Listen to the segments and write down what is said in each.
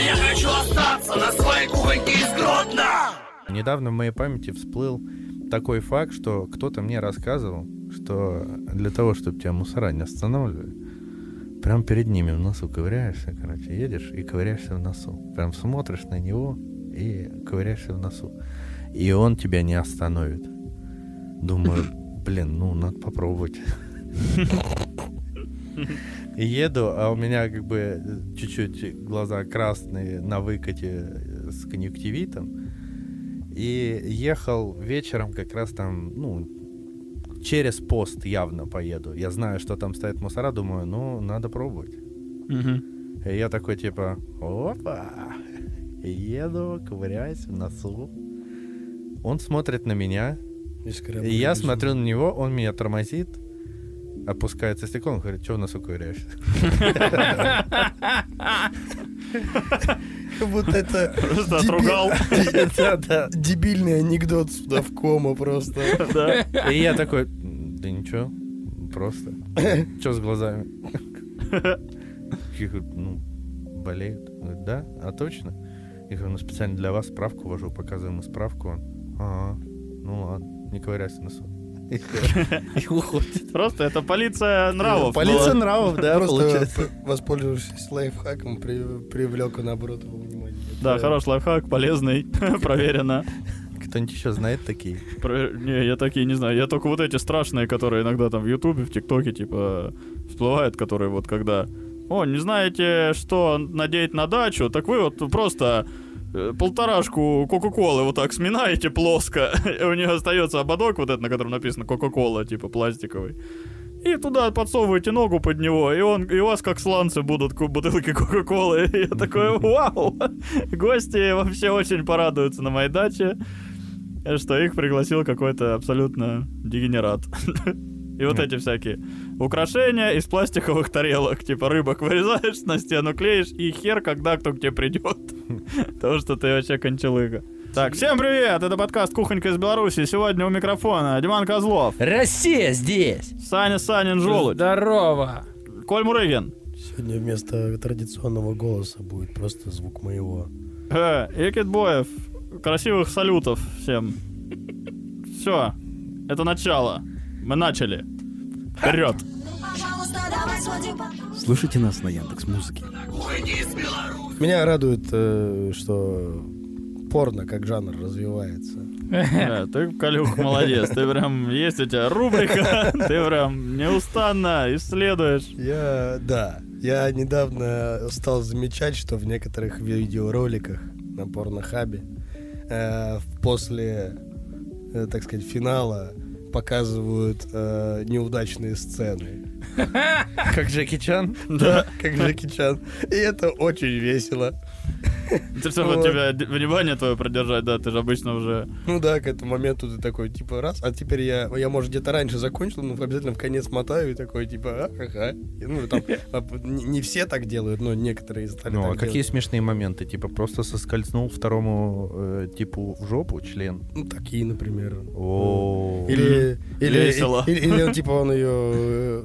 я хочу остаться на своей кухоньке из Гродно! Недавно в моей памяти всплыл такой факт, что кто-то мне рассказывал, что для того, чтобы тебя мусора не останавливали, прям перед ними в носу ковыряешься, короче, едешь и ковыряешься в носу. Прям смотришь на него и ковыряешься в носу. И он тебя не остановит. Думаю, блин, ну, надо попробовать. И еду, а у меня как бы чуть-чуть глаза красные на выкате с конъюнктивитом. И ехал вечером как раз там, ну, через пост явно поеду. Я знаю, что там стоит мусора, думаю, ну, надо пробовать. Мгм. И я такой, типа, опа, еду, ковыряюсь в носу. Он смотрит на меня, И я смотрю на него, он меня тормозит, опускается стекло, он говорит, что в носу ковыряешься? Как будто это Просто отругал. Дебильный анекдот сюда в кома просто. Да. И я такой, да ничего, просто. Что с глазами? Я говорю, ну, болеют. Говорит, да? А точно? Я говорю, ну, специально для вас справку вожу, показываю ему справку. Он, ага, ну ладно, не ковыряйся в носу. И уходит. Просто это полиция нравов. Полиция нравов, да, Просто получается. воспользовавшись лайфхаком, при- привлек наоборот его внимание. Да, хороший лайфхак, полезный, проверено. Кто-нибудь еще знает такие? Про- Не, я такие не знаю. Я только вот эти страшные, которые иногда там в Ютубе, в ТикТоке, типа, всплывают, которые вот когда... О, не знаете, что надеть на дачу? Так вы вот просто полторашку Кока-Колы вот так сминаете плоско, у нее остается ободок вот этот, на котором написано Кока-Кола, типа пластиковый. И туда подсовываете ногу под него, и, он, и у вас как сланцы будут бутылки Кока-Колы. Я такой, вау! Гости вообще очень порадуются на моей даче, э, что их пригласил какой-то абсолютно дегенерат. И вот эти всякие украшения из пластиковых тарелок. Типа рыбок вырезаешь, на стену клеишь, и хер, когда кто к тебе придет. Потому что ты вообще кончалыга. Так, всем привет! Это подкаст «Кухонька из Беларуси». Сегодня у микрофона Диман Козлов, Россия здесь! Саня Санин Желудь, Здорово! Коль Мурыгин, Сегодня вместо традиционного голоса будет просто звук моего. э, Экит Боев. Красивых салютов всем. Все, это начало. Мы начали. Вперед! Слушайте нас на Яндекс Музыке. Меня радует, э, что порно как жанр развивается. Ты, Калюх, молодец. Ты прям, есть у тебя рубрика, ты прям неустанно исследуешь. Я, да, я недавно стал замечать, что в некоторых видеороликах на порнохабе э, после, э, так сказать, финала показывают э, неудачные сцены. Как Джеки Чан? Да, как Джеки Чан. И это очень весело. Ты чтобы Вот. тебя внимание твое продержать, да, ты же обычно уже... Ну да, к этому моменту ты такой, типа, раз, а теперь я, я может, где-то раньше закончил, но обязательно в конец мотаю и такой, типа, а, ха-ха. И, Ну, там, не, все так делают, но некоторые стали Ну, а так какие смешные моменты? Типа просто соскользнул второму э, типу в жопу член? Ну, такие, например. О, Или, или, Весело. или, или он, типа, он ее...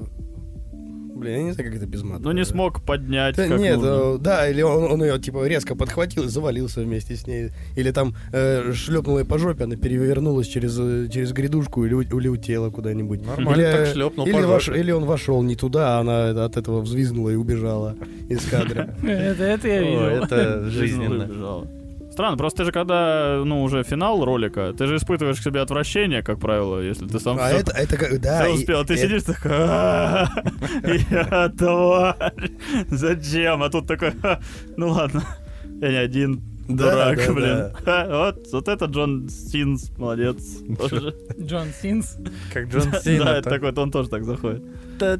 Блин, я не знаю, как это без мата. Ну, не смог поднять, Да, как нет, нужно. э, да, или он, он ее типа резко подхватил и завалился вместе с ней. Или там э, шлепнул ее по жопе, она перевернулась через, э, через грядушку или, или улетела куда-нибудь. Нормально или, так шлепнул или, по вош- или он вошел не туда, а она от этого взвизгнула и убежала из кадра. Это, это я видел. это Жизненно. Странно, просто ты же когда, ну, уже финал ролика, ты же испытываешь к себе отвращение, как правило, если ты сам А это, это как, да. всё и- успел. а Ты и- сидишь такой, «А, я тварь, зачем? А тут такой, «Ха, ну ладно, я не один дурак, да, блин. да. Ха, Вот, вот это Джон Синс, молодец. Джон Синс. Как Джон Да, Сина. это такой, он тоже так заходит. А,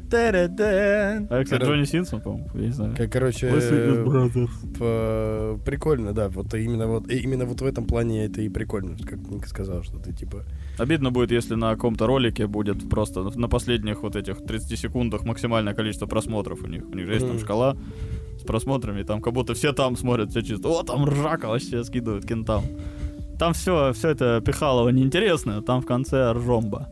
кстати, Джонни Синсон, по-моему, я не знаю. Как, короче, э, прикольно, да. Вот именно вот и именно вот в этом плане это и прикольно, как Ника сказал, что ты типа. Обидно будет, если на каком-то ролике будет просто на последних вот этих 30 секундах максимальное количество просмотров у них. У них же есть там шкала просмотрами, там как будто все там смотрят, все чисто. О, там ржака вообще скидывают кентам. Там все, все это пихалово неинтересное, там в конце ржомба.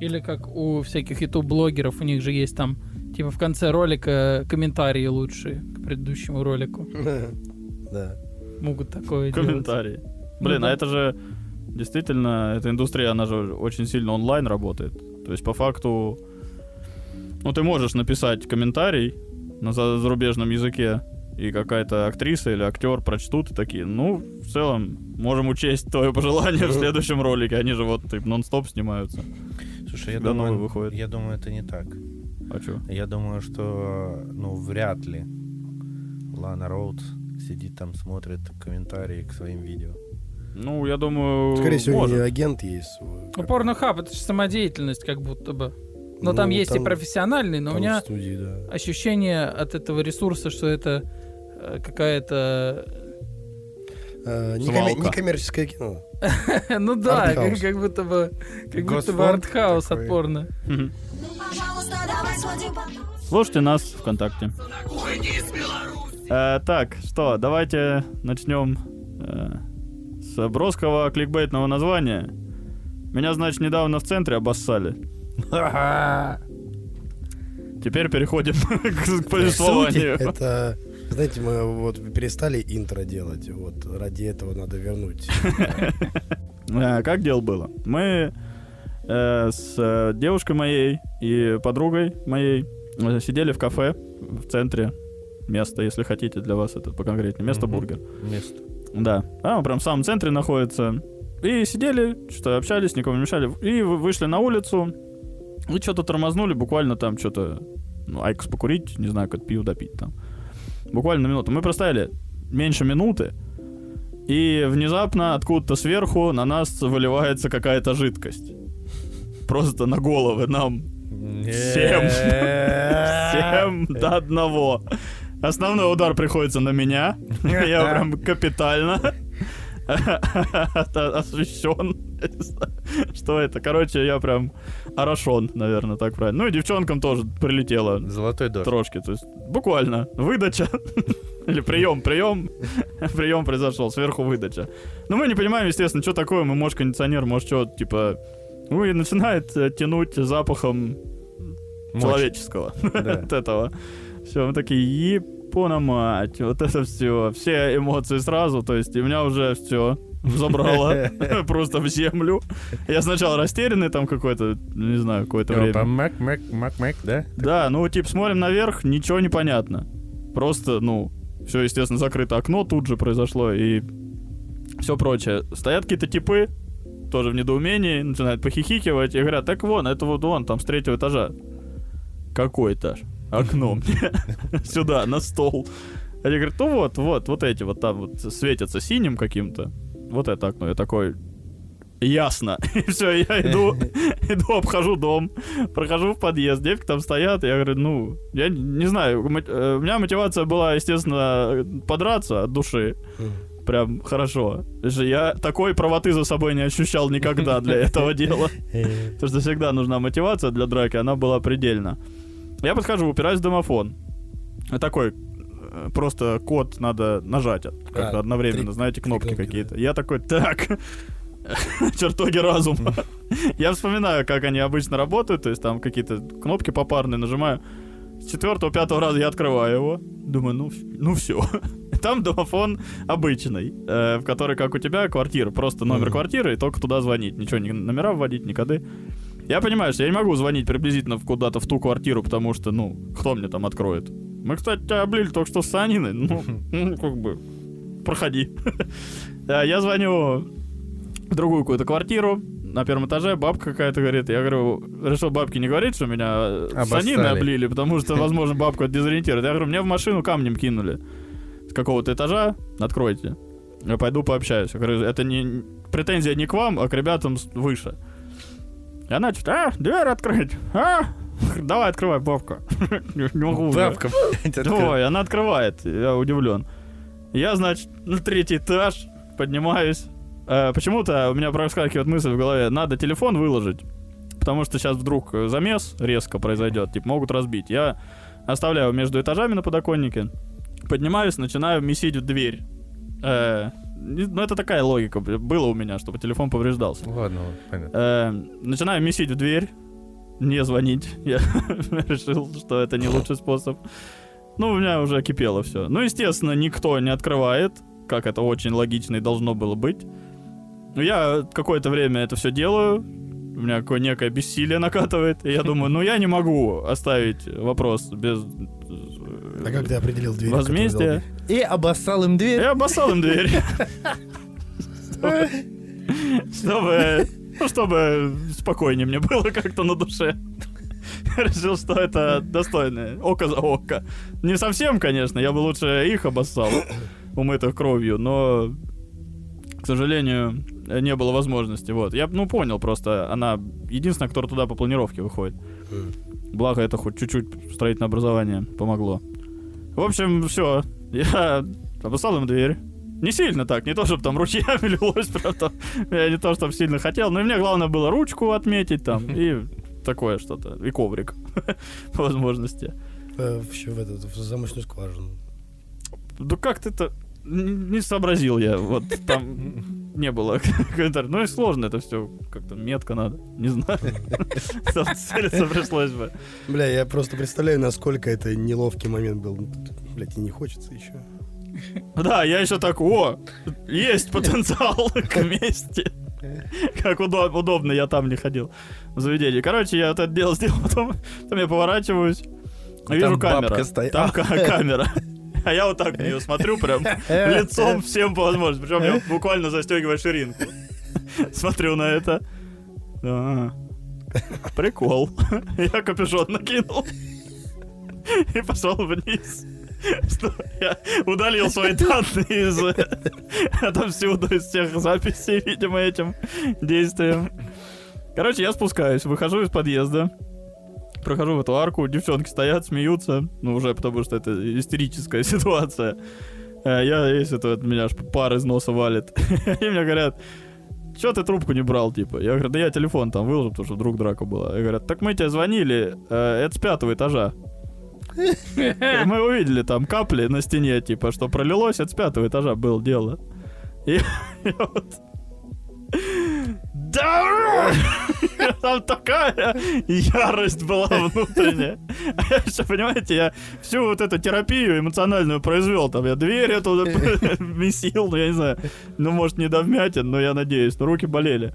Или как у всяких ютуб-блогеров, у них же есть там, типа в конце ролика комментарии лучшие к предыдущему ролику. Да. могут такое делать. комментарии. Блин, Ну а да. это же действительно, эта индустрия, она же очень сильно онлайн работает. То есть, по факту, ну, ты можешь написать комментарий на за- зарубежном языке, и какая-то актриса или актер прочтут и такие, ну, в целом, можем учесть твое пожелание в следующем ролике. Они же вот типа, нон-стоп снимаются. Слушай, я думаю, выходит. я думаю, это не так. А чё? Я думаю, что, ну, вряд ли Лана Роудс сидит там, смотрит комментарии к своим видео. Ну, я думаю, Скорее всего, может. агент есть свой. Ну, порнохаб это же самодеятельность, как будто бы. Но там Ну, есть и там- профессиональный, но у там меня студии, да. ощущение от этого ресурса, что это э, какая-то... Свалка. Некоммерческое кино. Ну да, как, будто бы... Как будто бы артхаус такой. от порно. Мгм. Пожалуйста, давай сводим потом. Слушайте нас ВКонтакте. Э, так, что, давайте начнем э, с броского кликбейтного названия. Меня, значит, недавно в центре обоссали. Теперь переходим к, к повествованию. Это, знаете, мы вот перестали интро делать. Вот ради этого надо вернуть. Э, Как дело было? Мы э, с э, девушкой моей и подругой моей э, сидели в кафе в центре места, если хотите для вас это поконкретнее. Место бургер. Место. Да. А, он прям в самом центре находится. И сидели, что общались, никому не мешали. И вы- вышли на улицу. И что-то тормознули, буквально там что-то, ну, айкос покурить, не знаю, как пиво допить там. Буквально минуту. Мы простояли меньше минуты, и внезапно откуда-то сверху на нас выливается какая-то жидкость. Просто на головы нам. Всем. Всем до одного. Основной удар приходится на меня. Я прям капитально освещен. Что это? Короче, я прям орошен, наверное, так правильно. Ну и девчонкам тоже прилетело Золотой дождь. трошки. То есть буквально выдача. Или прием, прием. Прием произошел, сверху выдача. Но мы не понимаем, естественно, что такое. Мы, может, кондиционер, может, что, типа... Ну и начинает э, тянуть запахом человеческого. Да. От этого. Все, мы такие, епона мать, вот это все. Все эмоции сразу, то есть, и меня уже все забрало просто в землю. Я сначала растерянный там какой-то, не знаю, какое-то время. Мак, Мак, Мак, Мак, да? Да, ну, типа, смотрим наверх, ничего не понятно. Просто, ну, все, естественно, закрыто окно тут же произошло и все прочее. Стоят какие-то типы, тоже в недоумении, начинают похихикивать и говорят, так вон, это вот вон, там с третьего этажа. Какой этаж? Окно мне. Сюда, на стол. Они говорят, ну вот, вот, вот эти вот там вот светятся синим каким-то. Вот это окно. Я такой, ясно. И все, я иду, иду, обхожу дом, прохожу в подъезд, девки там стоят, я говорю, ну, я не знаю, э, у меня мотивация была, естественно, подраться от души. Прям хорошо. Я такой правоты за собой не ощущал никогда для этого дела. Потому что всегда нужна мотивация для драки, она была предельна. Я подхожу, упираюсь в домофон. И такой, э, просто код надо нажать как-то А, одновременно, три- знаете, кнопки какие-то. Я такой, так, чертоги разума. Я вспоминаю, как они обычно работают, то есть там какие-то кнопки попарные нажимаю. С четвертого, пятого раза я открываю его. Думаю, ну, ну все. Там домофон обычный, э, в который, как у тебя, квартира. Просто номер квартиры, и только туда звонить. Ничего, ни номера вводить, ни коды. Я понимаю, что я не могу звонить приблизительно куда-то в ту квартиру, потому что, ну, кто мне там откроет? Мы, кстати, тебя облили только что с саниной. Ну, ну, как бы, проходи. А Я звоню в другую какую-то квартиру на первом этаже, бабка какая-то говорит. Я говорю, решил бабке не говорить, что меня Обоссали. саниной облили, потому что, возможно, бабку это дезориентирует. Я говорю, мне в машину камнем кинули с какого-то этажа, откройте. Я пойду пообщаюсь. Я говорю, это не претензия не к вам, а к ребятам выше. И она что а, дверь открыть, а? Давай, открывай, бабка. Не могу. Бабка. Давай, она открывает. Я удивлен. Я, значит, на третий этаж поднимаюсь. Э, почему-то у меня проскакивает мысль в голове, надо телефон выложить. Потому что сейчас вдруг замес резко произойдет, типа могут разбить. Я оставляю между этажами на подоконнике, поднимаюсь, начинаю месить в дверь. Э, ну, это такая логика б- было у меня, чтобы телефон повреждался. Ладно, вот, понятно. Э, начинаю месить в дверь, не звонить. Я решил, что это не лучший способ. Ну, у меня уже кипело все. Ну, естественно, никто не открывает, как это очень логично и должно было быть. Ну, я какое-то время это все делаю. У меня какое некое бессилие накатывает. И я думаю, ну я не могу оставить вопрос без А как ты определил дверь? в которую возмездия. И обоссал им дверь. Я обоссал им дверь. Чтобы- Чтобы, ну, чтобы спокойнее мне было как-то на душе. Решил, что это достойное. Око за око. Не совсем, конечно, я бы лучше их обоссал, умытых кровью, но, к сожалению, не было возможности. Вот. Я, ну, понял просто, она единственная, которая туда по планировке выходит. Благо, это хоть чуть-чуть строительное образование помогло. В общем, все. Я обоссал им дверь. Не сильно так, не то, чтобы там ручьями лилось, прям там. Я не то, чтобы сильно хотел, но мне главное было ручку отметить там и такое что-то, и коврик по возможности. Э, Еще в, этот, в замочную скважину. Да как ты это... н- Не сообразил я, вот там не было комментариев. Ну и сложно это все, как-то метко надо, не знаю. Целиться пришлось бы. Бля, я просто представляю, насколько это неловкий момент был. Блять, и не хочется еще. Да, я еще так, о, есть потенциал к мести. Как удо- удобно, я там не ходил в заведении. Короче, я это дело сделал, потом, потом я поворачиваюсь, А вижу там бабка камера. стоит. Там ка- камера. А я вот так на нее смотрю, прям лицом всем по возможности. Причем я буквально застегиваю ширинку. Смотрю на это. Прикол. Я капюшон накинул. И пошел вниз. Что я удалил свои данные из отовсюду, из всех записей, видимо, этим действием. Короче, я спускаюсь, выхожу из подъезда, прохожу в эту арку, девчонки стоят, смеются, ну уже потому что это истерическая ситуация. Э, Я, если это от меня аж пар из носа валит. И мне говорят, что ты трубку не брал, типа? Я говорю, да я телефон там выложил, потому что вдруг драка была. И говорят, так мы тебе звонили, э, это с пятого этажа. Мы увидели там капли на стене, типа, что пролилось, это с пятого этажа было дело. И вот... Да! Там такая ярость была внутренняя. А я еще, понимаете, я всю вот эту терапию эмоциональную произвел. Там я дверь эту месил, ну я не знаю. Ну, может, не до вмятин, но я надеюсь. Но руки болели.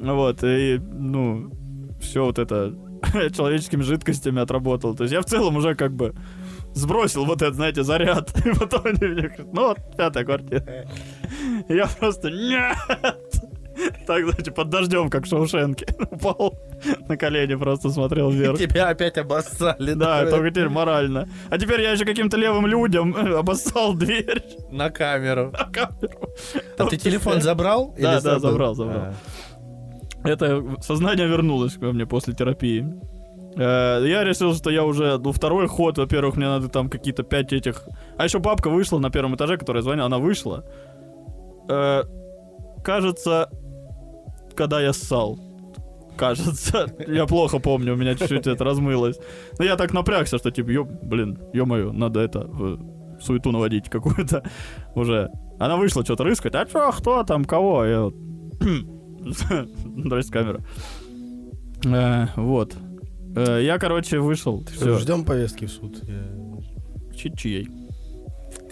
Вот, и, ну, все вот это человеческими жидкостями отработал. То есть я в целом уже как бы сбросил вот этот, знаете, заряд. И потом они мне говорят, ну вот, пятая квартира. Я просто, нет! Так, знаете, под дождем, как в Шоушенке. Упал на колени, просто смотрел вверх. Тебя опять обоссали. Да, только теперь морально. А теперь я еще каким-то левым людям обоссал дверь На камеру. на камеру. А ты телефон забрал? Да, да, забрал, забрал. А. Это сознание вернулось ко мне после терапии. Э, Я решил, что я уже, ну, второй ход, во-первых, мне надо там какие-то пять этих... А еще бабка вышла на первом этаже, которая звонила, она вышла. Э, Кажется, когда я ссал. Кажется, я плохо помню, у меня чуть-чуть это размылось. Но я так напрягся, что типа, ё, блин, ё-моё, надо это, в суету наводить какую-то уже. Она вышла что-то рыскать, а чё, кто там, кого? Я вот, Здрасте, камера. Э, Вот. Э, Я, короче, вышел. Все. Ждем повестки в суд. Я- Чьей?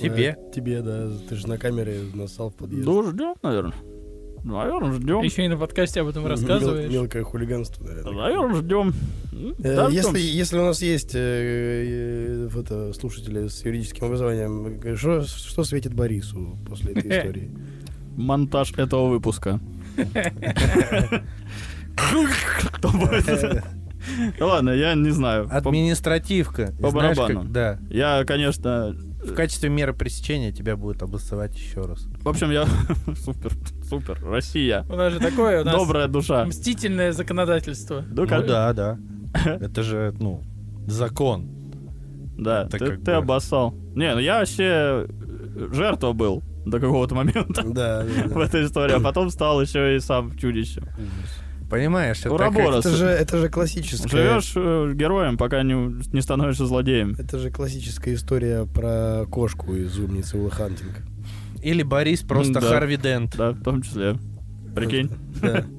Тебе. Э, Тебе, да. Ты же на камере нассал в подъезд. Ну, ждем, наверное. Наверное, ждем. Еще и на подкасте об этом Мел- рассказываешь. Мелкое хулиганство, наверное. Наверное, ждем. Э, Если, если у нас есть э, э, э, слушатели с юридическим образованием, что, что светит Борису после этой истории? Монтаж этого выпуска. Кто будет? Ну ладно, я не знаю. Административка. по барабану. Да. Я, конечно... В качестве меры пресечения тебя будут обоссывать еще раз. В общем, я... Супер, супер. Россия. У нас же такое, у нас Добрая душа. мстительное законодательство. Ну, Ну как- да, да. Это же, ну, закон. Да, Это ты, как ты бы- обоссал. Не, ну я вообще э, жертва был до какого-то момента Да, да, в да. этой истории, а потом стал еще и сам чудищем. Понимаешь, это Уроборос. Это же, это же классическая... Живешь э, героем, пока не, не становишься злодеем. Это же классическая история про кошку из «Умницы Уилла Хантинга». как- Или Борис просто да. Харви Дент. Да, в том числе. Прикинь. Да.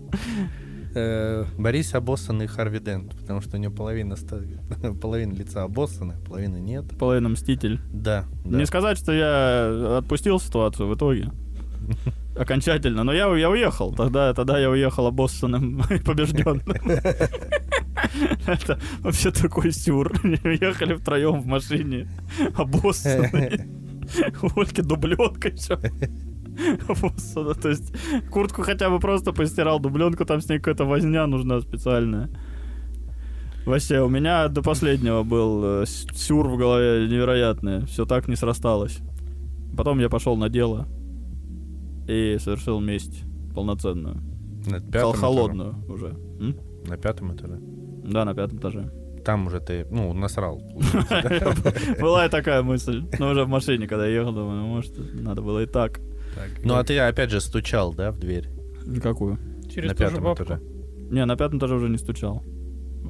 Э, Борис обоссанный Харви Дент, потому что у него половина, половина лица обоссана, половины нет. Половина мститель. Да, да. Не сказать, что я отпустил ситуацию в итоге. Окончательно. Но я, я уехал. Тогда, тогда я уехал обоссанным и побежденным. Это вообще такой сюр. Ехали втроем в машине. Обоссанные. У Ольги дубленка еще. Обоссана. То есть куртку хотя бы просто постирал, дубленку там с ней какая-то возня нужна специальная. Вообще, у меня до последнего был э, сюр в голове невероятный. Все так не срасталось. Потом я пошел на дело и совершил месть полноценную. На пятом холодную уже. М? этаже. На пятом этаже. Да, на пятом этаже. Там уже ты, ну, насрал. Была и такая мысль. Но уже в машине, когда я ехал, думаю, ну, может, надо было и так. Ну, а ты опять же стучал, да, в дверь? Никакую. Через на пятом этаже. Не, на пятом этаже уже не стучал.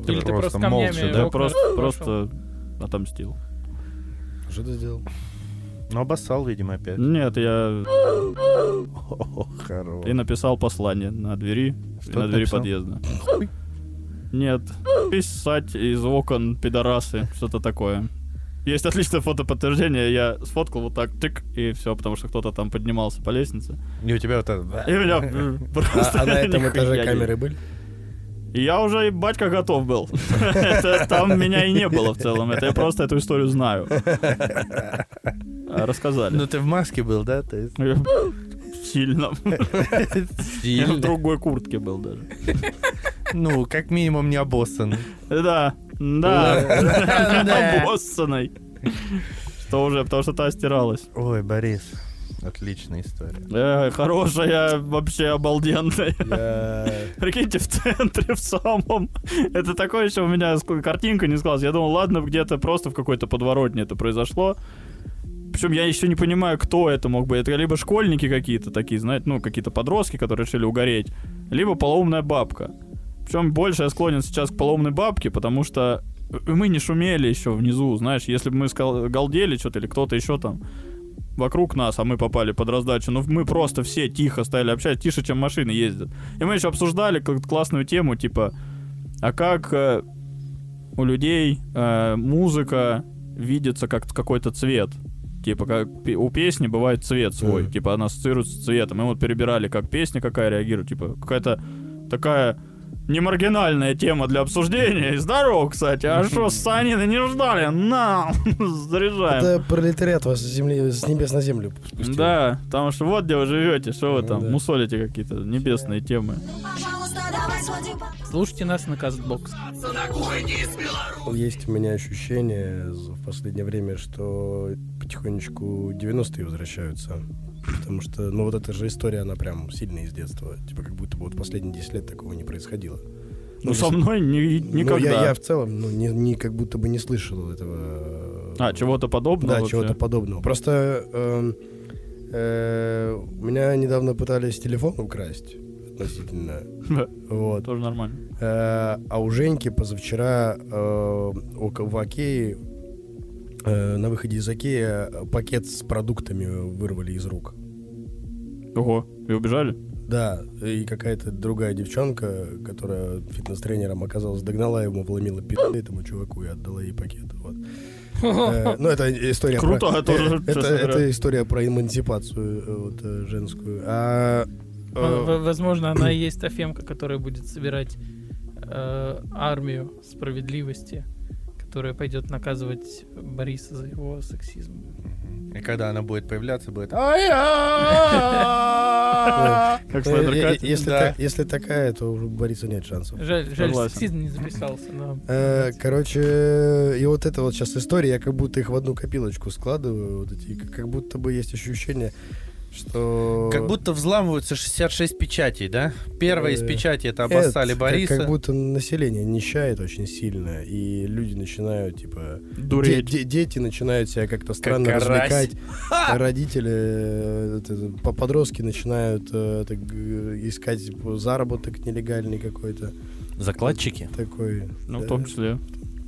Или ты просто просто камнями молча, да? Просто, просто отомстил. Что ты сделал? Ну, обоссал, видимо, опять. Нет, я О, хорош. и написал послание на двери, Что на двери написал? подъезда. Нет, писать из окон пидорасы, что-то такое. Есть отличное фотоподтверждение, я сфоткал вот так, тык, и все, потому что кто-то там поднимался по лестнице. И у тебя вот это... И меня А, просто а на этом этаже камеры были? Я уже, и батька, готов был. Там меня и не было в целом, это я просто эту историю знаю. А, Рассказали. Ну, ты в маске был, да? Я Сильно. Я в Сильно. другой куртке был даже. Ну, как минимум не обоссанный. Да, да, обоссанной. Что уже, потому что та стиралась. Ой, Борис, отличная история. Э, Хорошая, вообще обалденная. Я... Прикиньте, в центре, в самом. Это такое еще у меня картинка не складывалась. Я думал, ладно, где-то просто в какой-то подворотне это произошло. Причем я еще не понимаю, кто это мог быть. Это либо школьники какие-то такие, знаете, ну, какие-то подростки, которые решили угореть, либо полоумная бабка. Причем больше я склонен сейчас к полоумной бабке, потому что мы не шумели еще внизу, знаешь, если бы мы галдели что-то или кто-то еще там вокруг нас, а мы попали под раздачу, ну мы просто все тихо стояли общаться, тише, чем машины ездят. И мы еще обсуждали как классную тему, типа, а как э, у людей э, музыка видится как какой-то цвет. Типа, как у песни бывает цвет свой. Типа, она ассоциируется с цветом. И мы вот перебирали, как песня какая реагирует. Типа, какая-то такая не маргинальная тема для обсуждения. И здорово, кстати. А что, Санины не ждали? На, заряжаем. Это пролетариат вас с, земли, с небес на землю спустил. Да, потому что вот где вы живете, что вы Ну там мусолите какие-то небесные темы. Под... Слушайте нас на Кастбокс. Есть у меня ощущение за- в последнее время, что потихонечку 90-е возвращаются. Потому что, ну, вот эта же история, она прям сильная из детства. Типа, как будто бы вот последние 10 лет такого не происходило. Ну, со если- мной ни- Ну, никогда. я, я в целом, ну, не, не как будто бы не слышал этого. А, чего-то подобного Да, чего-то подобного. Просто эм, э, у меня недавно пытались телефон украсть относительно. Вот. Тоже нормально. Э, а у Женьки позавчера э, в Окее э, на выходе из Окея пакет с продуктами вырвали из рук. Ого, и убежали? Да, и какая-то другая девчонка, которая фитнес-тренером оказалась, догнала ему, вломила пи*** этому чуваку и отдала ей пакет. Вот. Ну, это история Круто, про... это, это говоря. история про эмансипацию вот, женскую. А... э, Возможно, она и есть та фемка, которая будет собирать э, армию справедливости, которая пойдет наказывать Бориса за его сексизм. И когда она будет появляться, будет... Как? Если, такая, то у Бориса нет шансов. Жаль, сексизм не записался. Э, Короче, и вот это вот сейчас история, я как будто их в одну копилочку складываю, вот эти, как будто бы есть ощущение, что... Как будто взламываются 66 печатей, да? Первая из Э, печатей это обоссали как- Бориса. Как, будто население нищает очень сильно, и люди начинают, типа... Дуреть. де- дети начинают себя как-то странно карась. развлекать, родители, э, это, по- подростки начинают э, искать типа, заработок нелегальный какой-то Закладчики? такой. Ну, в том числе.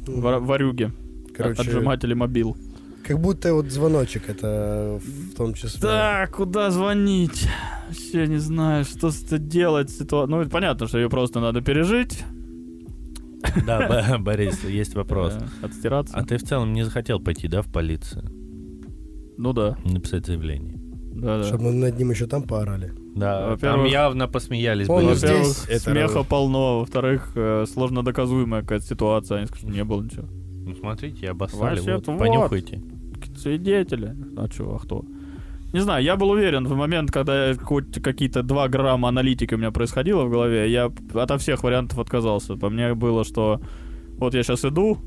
Ну, Вар- Варюги. короче, Отжиматели мобил. Как будто вот звоночек это в том числе. Так, куда звонить? Вообще не знаю, что с это делать. Ситуа... Ну, понятно, что ее просто надо пережить. Да, Борис, есть вопрос. Отстираться. А ты в целом не захотел пойти, да, в полицию? Ну да, Написать заявление? да, да. Чтобы над ним еще там поорали. Да, там явно посмеялись он бы люди. здесь- Во-первых, это смеха раз. полно. Во-вторых, э, сложно доказуемая какая-то ситуация. Они скажут, что не было ничего. Ну, смотрите, обоссали, Вообще, вот, вот. понюхайте. Свидетели. А чё, а кто? Не знаю, я был уверен в момент, когда хоть какие-то 2 грамма аналитики у меня происходило в голове, я ото всех вариантов отказался. По мне было, что вот я сейчас иду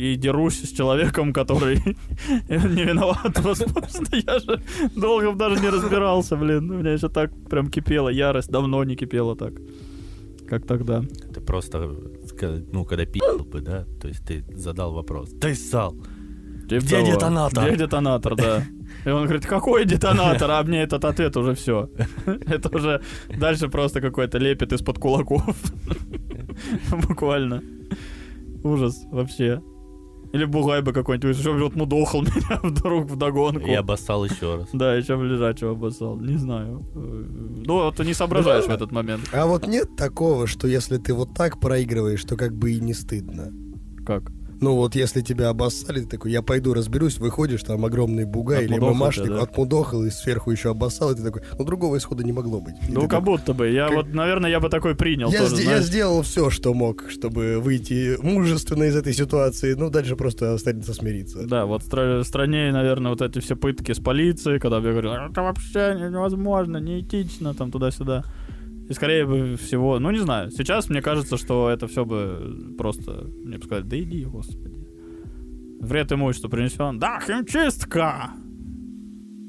и дерусь с человеком, который не виноват. Возможно, я же долго даже не разбирался, блин. У меня еще так прям кипела ярость. Давно не кипела так, как тогда. Ты просто, ну, когда пил бы, да, то есть ты задал вопрос. Ты ссал. Типа Где того. детонатор? Где детонатор, да. И он говорит, какой детонатор? А мне этот ответ уже все. Это уже дальше просто какой-то лепет из-под кулаков. Буквально. Ужас вообще. Или бугай бы какой-нибудь, еще вот мудохал меня вдруг вдогонку. И обоссал еще раз. Да, еще в лежачего обоссал. Не знаю. Ну, ты не соображаешь в этот момент. А вот нет такого, что если ты вот так проигрываешь, то как бы и не стыдно. Как? Ну вот если тебя обоссали, ты такой, я пойду разберусь, выходишь, там огромный бугай или мамашник, да? отмудохал и сверху еще обоссал, и ты такой, ну другого исхода не могло быть. И Ну, как такой, будто бы. Я как- вот, наверное, я бы такой принял я, тоже, сде- я сделал все, что мог, чтобы выйти мужественно из этой ситуации. Ну, дальше просто останется смириться. Да, вот стра- страннее, наверное, вот эти все пытки с полицией, когда мне говорят, это вообще невозможно, неэтично, там туда-сюда. И скорее всего, ну не знаю, сейчас мне кажется, что это все бы просто, мне бы сказали, да иди, господи. Вред имуществу принесен. Да, химчистка!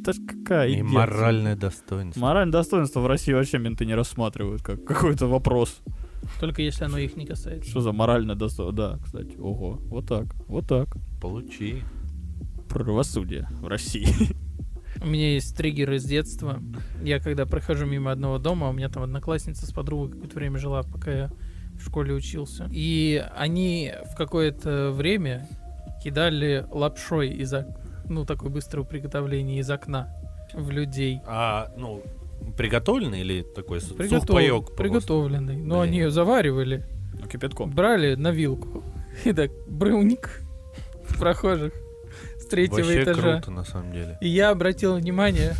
Это ж какая И идея. моральное достоинство. Моральное достоинство в России вообще менты не рассматривают как какой-то вопрос. Только если оно их не касается. Что за моральное достоинство? Да, кстати, ого, вот так, вот так. Получи. Правосудие в России. У меня есть триггер из детства. Я когда прохожу мимо одного дома, у меня там одноклассница с подругой какое-то время жила, пока я в школе учился. И они в какое-то время кидали лапшой из ок- ну, такое быстрое приготовление из окна в людей. А, ну, приготовленный или такой с- Приготов- сухпайок? просто? Приготовленный. Но Блин. они ее заваривали, Ну, Кипятком. брали на вилку. И так, брауник прохожих с третьего Вообще этажа. круто, на самом деле. И я обратил внимание,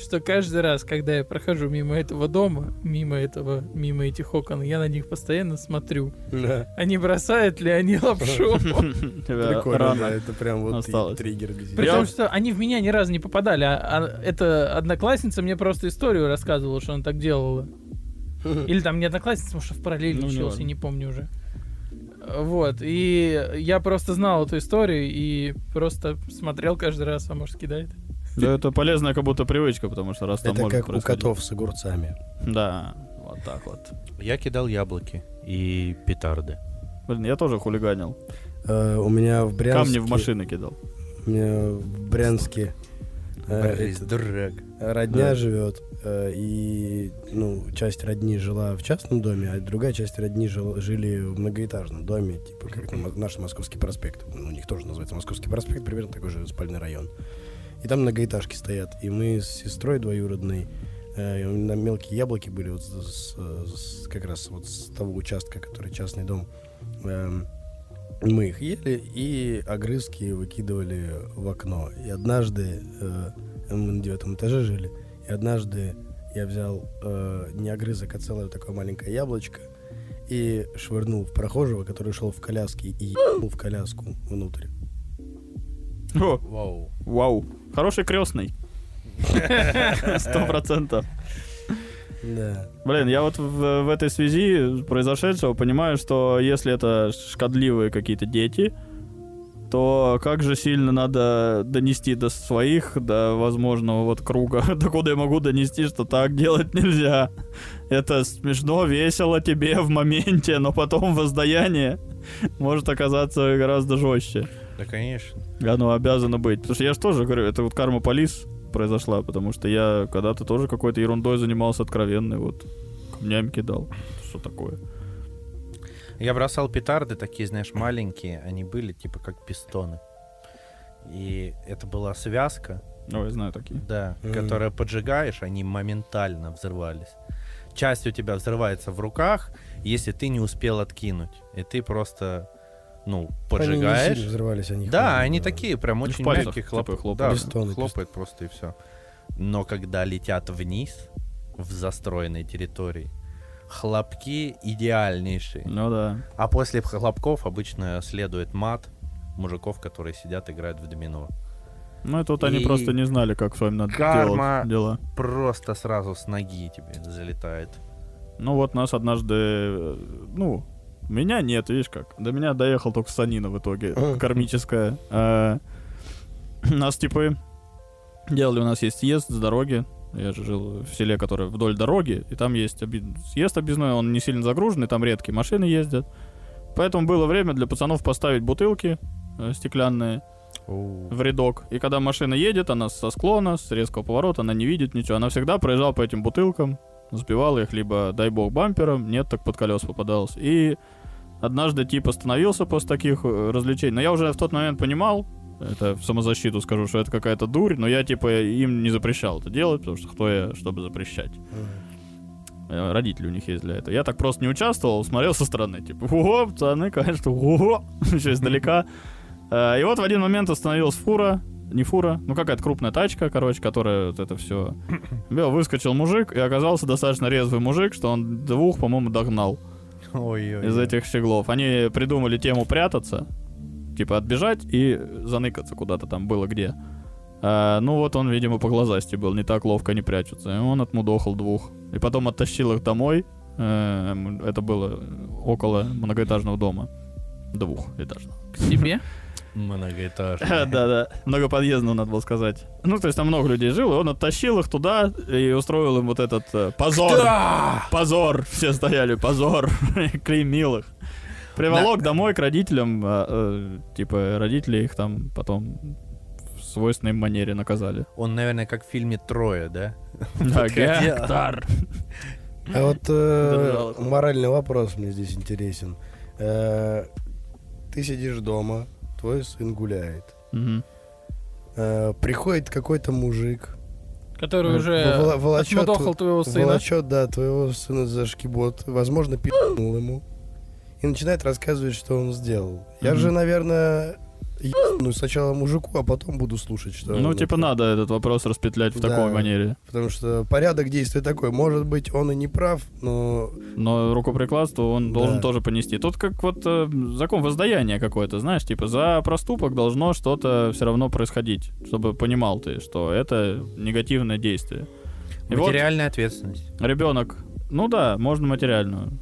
что каждый раз, когда я прохожу мимо этого дома, мимо этого, мимо этих окон, я на них постоянно смотрю. Да. А не бросают ли они лапшу? Прикольно, да, это прям вот триггер. том, что они в меня ни разу не попадали. А, а эта одноклассница мне просто историю рассказывала, что она так делала. Или там не одноклассница, может, в параллели Ну, учился, не помню уже. Вот, и я просто знал эту историю и просто смотрел каждый раз, а может, кидает. Да это полезная как будто привычка, потому что раз там Это может как у котов с огурцами. Да, вот так вот. Я кидал яблоки и петарды. Блин, я тоже хулиганил. Э, У меня в Брянске... Камни в машины кидал. У меня в Брянске э, Борис, это- дурак. родня Да. живет, и ну, часть родни жила в частном доме, а другая часть родни жил- жили в многоэтажном доме, типа как на наш Московский проспект. Ну, у них тоже называется Московский проспект, примерно такой же спальный район. И там многоэтажки стоят. И мы с сестрой двоюродной, э, меня мелкие яблоки были вот с- с- как раз вот с того участка, который частный дом. Эм, мы их ели и огрызки выкидывали в окно. И однажды э, мы на девятом этаже жили, и однажды я взял э, не огрызок, а целое такое маленькое яблочко и швырнул в прохожего, который шел в коляске, и ебнул в коляску внутрь. О, Вау. вау. Хороший крестный. Сто процентов. Да. Блин, я вот в, в этой связи произошедшего понимаю, что если это шкодливые какие-то дети, то как же сильно надо донести до своих, до возможного вот круга, до куда я могу донести, что так делать нельзя. Это смешно, весело тебе в моменте, но потом воздаяние может оказаться гораздо жестче. Да, конечно. Оно обязано быть. Потому что я же тоже говорю, это вот карма полис произошла, потому что я когда-то тоже какой-то ерундой занимался откровенной, вот камнями кидал. Что такое? Я бросал петарды, такие, знаешь, маленькие. Они были типа как пистоны. И это была связка, Ой, я знаю такие. да, Мгм. которую поджигаешь, они моментально взрывались. Часть у тебя взрывается в руках, если ты не успел откинуть. И ты просто, ну, Они не поджигаешь. сильно взрывались, они Да, ходили, они да. такие прям в очень пальцах, мягкие типа, хлоп... хлопают. Да, Пистоны, хлопает просто и все. Но когда летят вниз, в застроенной территории, хлопки идеальнейшие. Ну да. А после хлопков обычно следует мат мужиков, которые сидят, играют в домино. Ну, это вот они И просто не знали, как с вами надо карма. делать дела. Просто сразу с ноги тебе залетает. Ну вот нас однажды, э, ну, меня нет, видишь как. До меня доехал только санина в итоге, кармическая. А, нас типа делали, у нас есть съезд с дороги. Я же жил в селе, которое вдоль дороги, и там есть оби- съезд объездной, он не сильно загруженный, там редкие машины ездят. Поэтому было время для пацанов поставить бутылки э, стеклянные в рядок. И когда машина едет, она со склона, с резкого поворота, она не видит ничего. Она всегда проезжала по этим бутылкам, сбивала их либо, дай бог, бампером, нет, так под колес попадалось. И однажды тип остановился после таких э, развлечений. Но я уже в тот момент понимал, это в самозащиту скажу, что это какая-то дурь, но я типа им не запрещал это делать, потому что кто я, чтобы запрещать. Э, Родители у них есть для этого. Я так просто не участвовал, смотрел со стороны, типа, ого, пацаны, конечно, ого, еще издалека. Э, И вот в один момент остановилась фура, не фура, ну какая-то крупная тачка, короче, которая вот это все. Выскочил мужик, и оказался достаточно резвый мужик, что он двух, по-моему, догнал Ой-ой. из этих щеглов. Они придумали тему прятаться, типа отбежать и заныкаться куда-то там было где. А, ну вот он, видимо, по глазасти был, не так ловко не прячутся. И он отмудохал двух. И потом оттащил их домой. Эм, Это было около многоэтажного дома. Двухэтажного. К себе? Многоэтажный. Да-да, многоподъездного, надо было сказать. Ну, то есть там много людей жило, и он оттащил их туда и устроил им вот этот э, позор. Позор! Все стояли, позор! Клеймил их. Приволок домой к родителям, а, э, типа родители их там потом в свойственной манере наказали. Он, наверное, как в фильме «Трое», да? Да, Гектор. А вот э, моральный вопрос мне здесь интересен. Э, Ты сидишь дома, твой сын гуляет. Э, Приходит какой-то мужик, Который уже волочет- твоего сына. волочет, да, твоего сына за шкибот, возможно, пи***нул ему, и начинает рассказывать, что он сделал. Я Мгм. же, наверное, ну сначала мужику, а потом буду слушать, что Ну, он типа, это- надо этот вопрос распетлять в Да. такой манере. Потому что порядок действий такой. Может быть, он и не прав, но Но рукоприкладство он должен Да. тоже понести. Тут как вот э, закон воздаяния какой-то, знаешь, типа за проступок должно что-то все равно происходить, чтобы понимал ты, что это негативное действие. И вот Материальная ответственность. ребенок, ну да, можно материальную.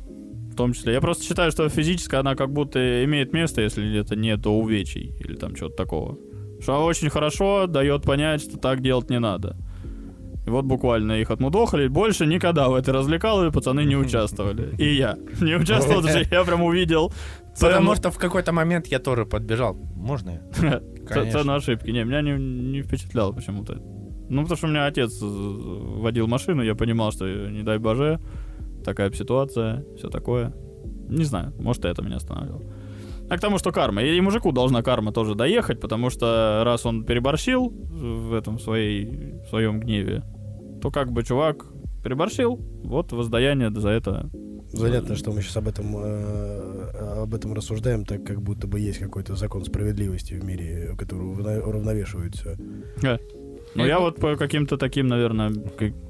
В том числе. Я просто считаю, что физическая она как будто имеет место, если это нет увечий или там чего-то такого. Что очень хорошо дает понять, что так делать не надо. И вот буквально их отмудохали. Больше никогда в этой развлекалове пацаны не участвовали. И я не участвовал, что я прям увидел Потому что в какой-то момент я тоже подбежал. Можно я? ц- Конечно. цену ошибки. Не, меня не, не впечатляло почему-то. Ну, потому что у меня отец водил машину, я понимал, что не дай боже, такая ситуация, все такое. Не знаю, может, это меня останавливало. А к тому, что карма. И мужику должна карма тоже доехать, потому что раз он переборщил в этом своей, в своем гневе, то как бы чувак переборщил, вот воздаяние за это. занятно, что мы сейчас об этом э, об этом рассуждаем, так как будто бы есть какой-то закон справедливости в мире, который уравновешивает все. Но я вот по каким-то таким, наверное,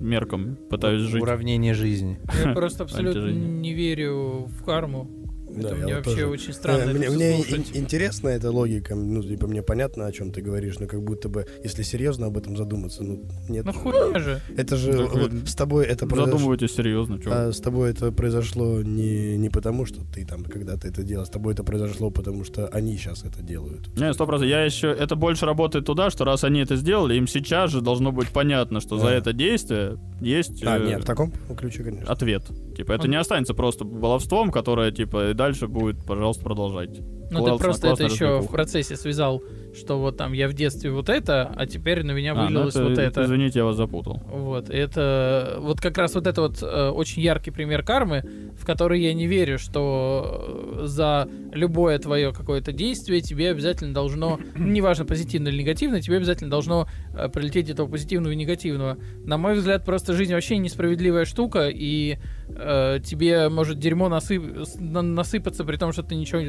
меркам пытаюсь жить. Уравнение жизни. Я просто абсолютно не верю в карму. Да, Это мне вот вообще тоже. очень странно. Э, мне мне ин- интересна эта логика, ну, типа, мне понятно, о чем ты говоришь, но как будто бы, если серьезно об этом задуматься, ну, нет. Ну хуйня же. Это же Так вот с тобой это произошло. Задумывайтесь серьезно, чувак. А с тобой это произошло не, не потому, что ты там когда-то это делал, с тобой это произошло, потому что они сейчас это делают. Не, сто процентов. Я еще... Это больше работает туда, что раз они это сделали, им сейчас же должно быть понятно, что за Да. это действие есть А, э, нет, в таком ключе, конечно. ответ. Типа, это Он- не останется просто баловством, которое, типа, и дальше будет, пожалуйста, продолжайте. Ну, ты просто это еще в процессе связал, что вот там я в детстве вот это, а теперь на меня А, ну вылилось вот это. Извините, я вас запутал. Вот, это вот как раз вот это вот э, очень яркий пример кармы, в который я не верю, что э, за любое твое какое-то действие тебе обязательно должно, неважно позитивно или негативно, тебе обязательно должно э, прилететь этого позитивного и негативного. На мой взгляд, просто жизнь вообще несправедливая штука, и э, тебе может дерьмо насып- насыпаться, при том, что ты ничего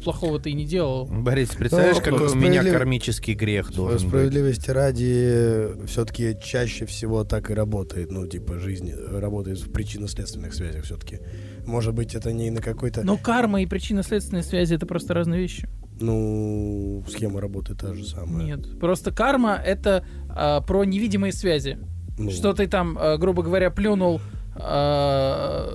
плохого ты и не делал. Борис, представляешь, Ну, какой у меня кармический грех должен быть? Справедливости ради, все-таки чаще всего так и работает. Ну, типа, жизнь работает в причинно-следственных связях все-таки. Может быть, это не на какой-то... Но карма и причинно-следственные связи это просто разные вещи. Ну, схема работы та же самая. Нет. Просто карма это а, про невидимые связи. Ну, Что ты там, а, грубо говоря, плюнул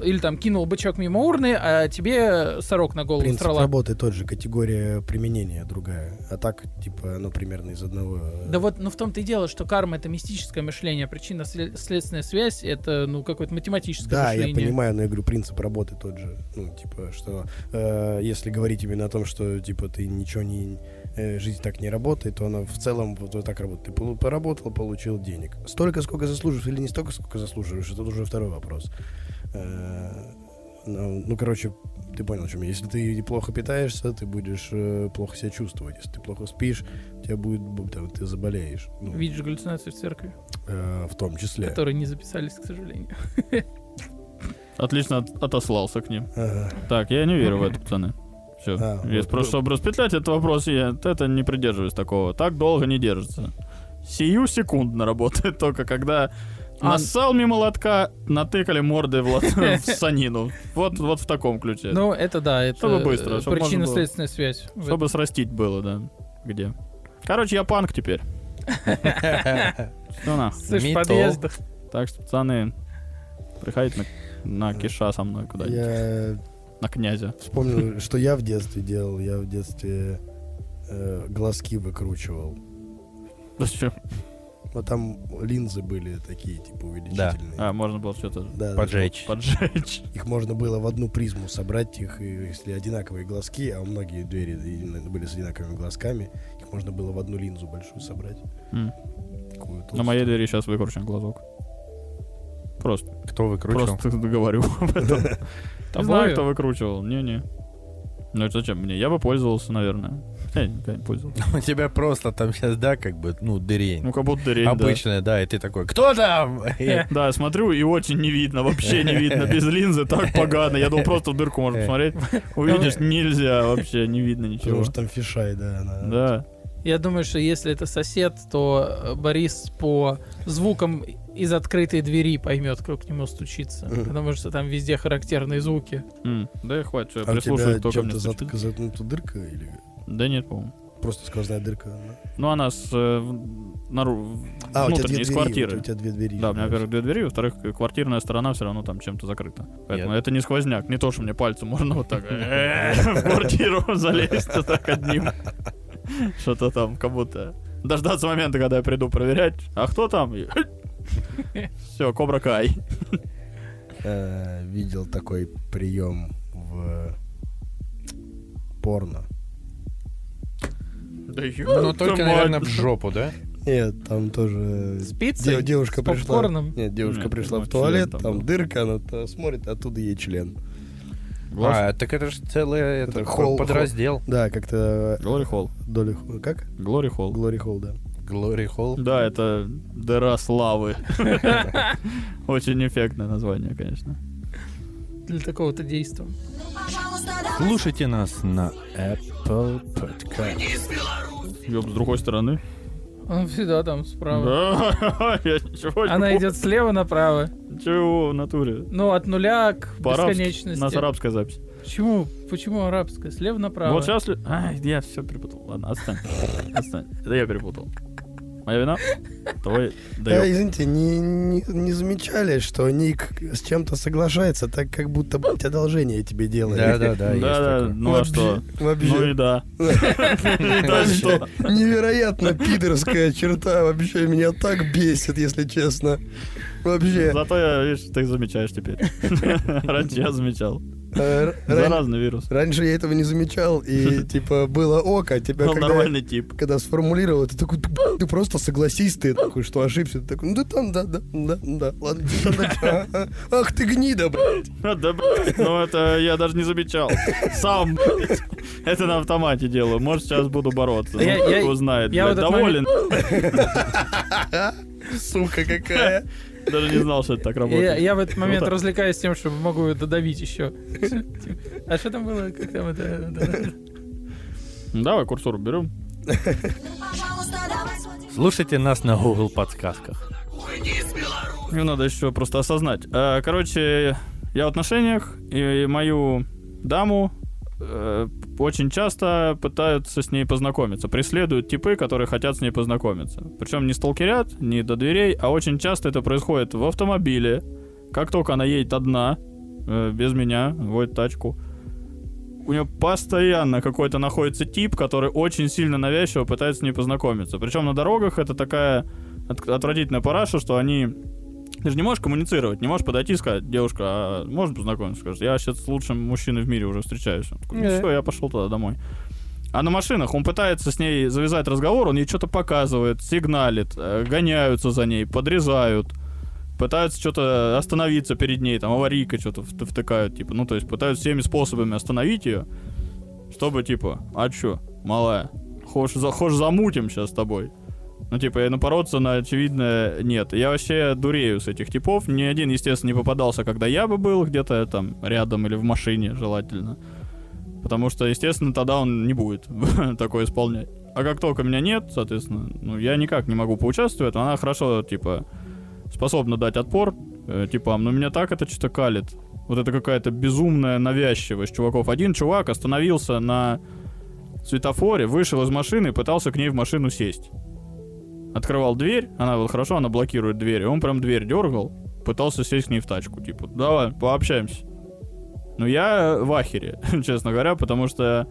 или там кинул бычок мимо урны, а тебе сорок на голову Принцип срала. работы тот же, категория применения другая. А так, типа, оно примерно из одного... э, Да вот, ну в том-то и дело, что карма это мистическое мышление, а причинно-следственная связь это, ну, какое-то математическое Да, я мышление. понимаю, но я говорю, принцип работы тот же. Ну, типа, что э, если говорить именно о том, что, типа, ты ничего не... э, жизнь так не работает, то она в целом вот, вот так работает. Ты поработал, получил денег. Столько, сколько заслуживаешь, или не столько, сколько заслуживаешь, это уже второй вопрос. Э, ну, ну, короче, ты понял, о чем я. Если ты плохо питаешься, ты будешь э, плохо себя чувствовать. Если ты плохо спишь, у тебя будет, бу- там, ты заболеешь. Ну, Видишь галлюцинации в церкви, э, в том числе. которые не записались, к сожалению. Отлично от- отослался к ним. Ага. Так, я не верю в это, пацаны. Все. А, Если вот, просто, ну- чтобы распетлять этот вопрос, я это не придерживаюсь такого. Так долго не держится. Сию секундно работает только когда А- нассал мимо лотка, натыкали мордой в, лот- в санину. Вот, вот в таком ключе. Ну, это да, это Чтобы быстро, чтобы причинно-следственная связь. Чтобы срастить было, да. Где? Короче, я панк теперь. Все на. Слышь, подъездах. Так что, пацаны, приходите на, на киша со мной куда-нибудь. Я На князя. Вспомнил, что я в детстве делал. Я в детстве э, глазки выкручивал. Зачем? Но там линзы были такие, типа, увеличительные. А, можно было что-то Да, да. Поджечь. поджечь. Их можно было в одну призму собрать, их, если одинаковые глазки, а многие двери были с одинаковыми глазками, их можно было в одну линзу большую собрать. М. Такую На моей двери сейчас выкручен глазок. Просто, Кто выкручивал? просто говорю об этом. Там знаю. знаю, кто выкручивал. Не-не. Ну это зачем мне? Я бы пользовался, наверное. Я никогда не пользовался. У тебя просто там сейчас, да, как бы, ну, дырень. Ну, как будто дырень, да. Обычная, да, и ты такой, кто там? Да, я смотрю, и очень не видно, вообще не видно, без линзы, так погано. Я думал, просто в дырку можно посмотреть. Увидишь, нельзя, вообще не видно Потому ничего. что там фишай, да. Да. Я думаю, что если это сосед, то э, Борис по звукам из открытой двери поймет, кто к нему стучится. Мгм. Потому что там везде характерные звуки. М, Да и хватит, что я А прислушаюсь, только мне чем-то зат- стучит. заткнута дырка или Да нет, по-моему. просто сквозная дырка? да? Ну, она с э, нару- А, у тебя внутренней, две из двери. квартиры. У тебя две двери. Да, у меня, во-первых, две двери, во-вторых, квартирная сторона все равно там чем-то закрыта. Поэтому Нет. это не сквозняк. Не то, что мне пальцем можно вот так э, в квартиру залезть так одним. Что-то там, как будто дождаться момента, когда я приду проверять. А кто там? Все, Кобра Кай. Э, видел такой прием в порно. Да Ну, только, наверное, в жопу, да? Нет, там тоже С пиццей? де- девушка С пришла. попкорном? Нет, девушка Нет, пришла ну, в туалет, там дырка, она то смотрит, оттуда ей член. А, так это же целый это, холл- подраздел. Да, как-то Глори Холл. доли как? Глори Холл. Глори Холл, да. Глори Холл. Да, это дыра славы. Очень эффектное название, конечно. Для такого-то действия. Слушайте нас на Apple Podcast. Ёб, с другой стороны. Он всегда там справа. Да, я ничего не Она идет слева направо. Чего в натуре? Ну, от нуля к бесконечности. У нас арабская запись. Почему? Почему арабская? Слева направо. Вот сейчас... Ай, я все перепутал. Ладно, отстань. Отстань. Это я перепутал. Моя вина? Твой... Да извините, не, не, не замечали, что Ник с чем-то соглашается, так как будто блядь, одолжение тебе делает. Да, да, да, Да, да, ну а что? Вообще, Ну и да. Ну и да, что? невероятно пидорская черта. Вообще меня так бесит, если честно. Вообще. Зато я, видишь, ты замечаешь теперь. Раньше я замечал. Э, Заразный вирус. Раньше я этого не замечал, и типа было око, а тебя когда, нормальный тип. когда сформулировал, ты такой, «Ты- просто согласись, ты такой, что ошибся. Ты такой, ну да там, да, да, да, да, ладно, ах ты гнида, блядь. Да, блядь, ну это я даже не замечал. Сам, это на автомате делаю. Может, сейчас буду бороться. Ну, Я- я- кто знает, я блядь, в этот доволен. Сука какая. Даже не знал, что это так Я, работает. я в этот момент Круто. развлекаюсь тем, что могу додавить еще. А что там было? Как там это? Ну, Давай курсор берем. Пожалуйста, давай свой Слушайте нас на Google подсказках. Мне надо еще просто осознать. Э, Короче, я в отношениях, и мою даму э, очень часто пытаются с ней познакомиться. Преследуют типы, которые хотят с ней познакомиться. Причем не сталкерят, не до дверей, а очень часто это происходит в автомобиле. Как только она едет одна, э, без меня, водит тачку, у нее постоянно какой-то находится тип, который очень сильно навязчиво пытается с ней познакомиться. Причем на дорогах это такая от- отвратительная параша, что они... Ты же не можешь коммуницировать, не можешь подойти и сказать, девушка, а можно познакомиться? Скажет, я сейчас с лучшим мужчиной в мире уже встречаюсь. Он такой, ну все, я пошел туда домой. А на машинах он пытается с ней завязать разговор, он ей что-то показывает, сигналит, э, гоняются за ней, подрезают, пытаются что-то остановиться перед ней, там аварийка что-то вт- втыкают, типа, ну то есть пытаются всеми способами остановить ее, чтобы типа, а чё, малая, хочешь, за, хочешь замутим сейчас с тобой? Ну, типа, и напороться на очевидное нет. Я вообще дурею с этих типов. Ни один, естественно, не попадался, когда я бы был где-то там рядом или в машине, желательно. Потому что, естественно, тогда он не будет такое исполнять. А как только меня нет, соответственно, ну, я никак не могу поучаствовать. Она хорошо, типа, способна дать отпор э, типам, но меня так это что-то калит. Вот это какая-то безумная навязчивость чуваков. Один чувак остановился на светофоре, вышел из машины и пытался к ней в машину сесть. Открывал дверь, она вот хорошо, она блокирует дверь, и он прям дверь дергал, пытался сесть к ней в тачку, типа, давай, пообщаемся. Ну, я в ахере, честно говоря, потому что,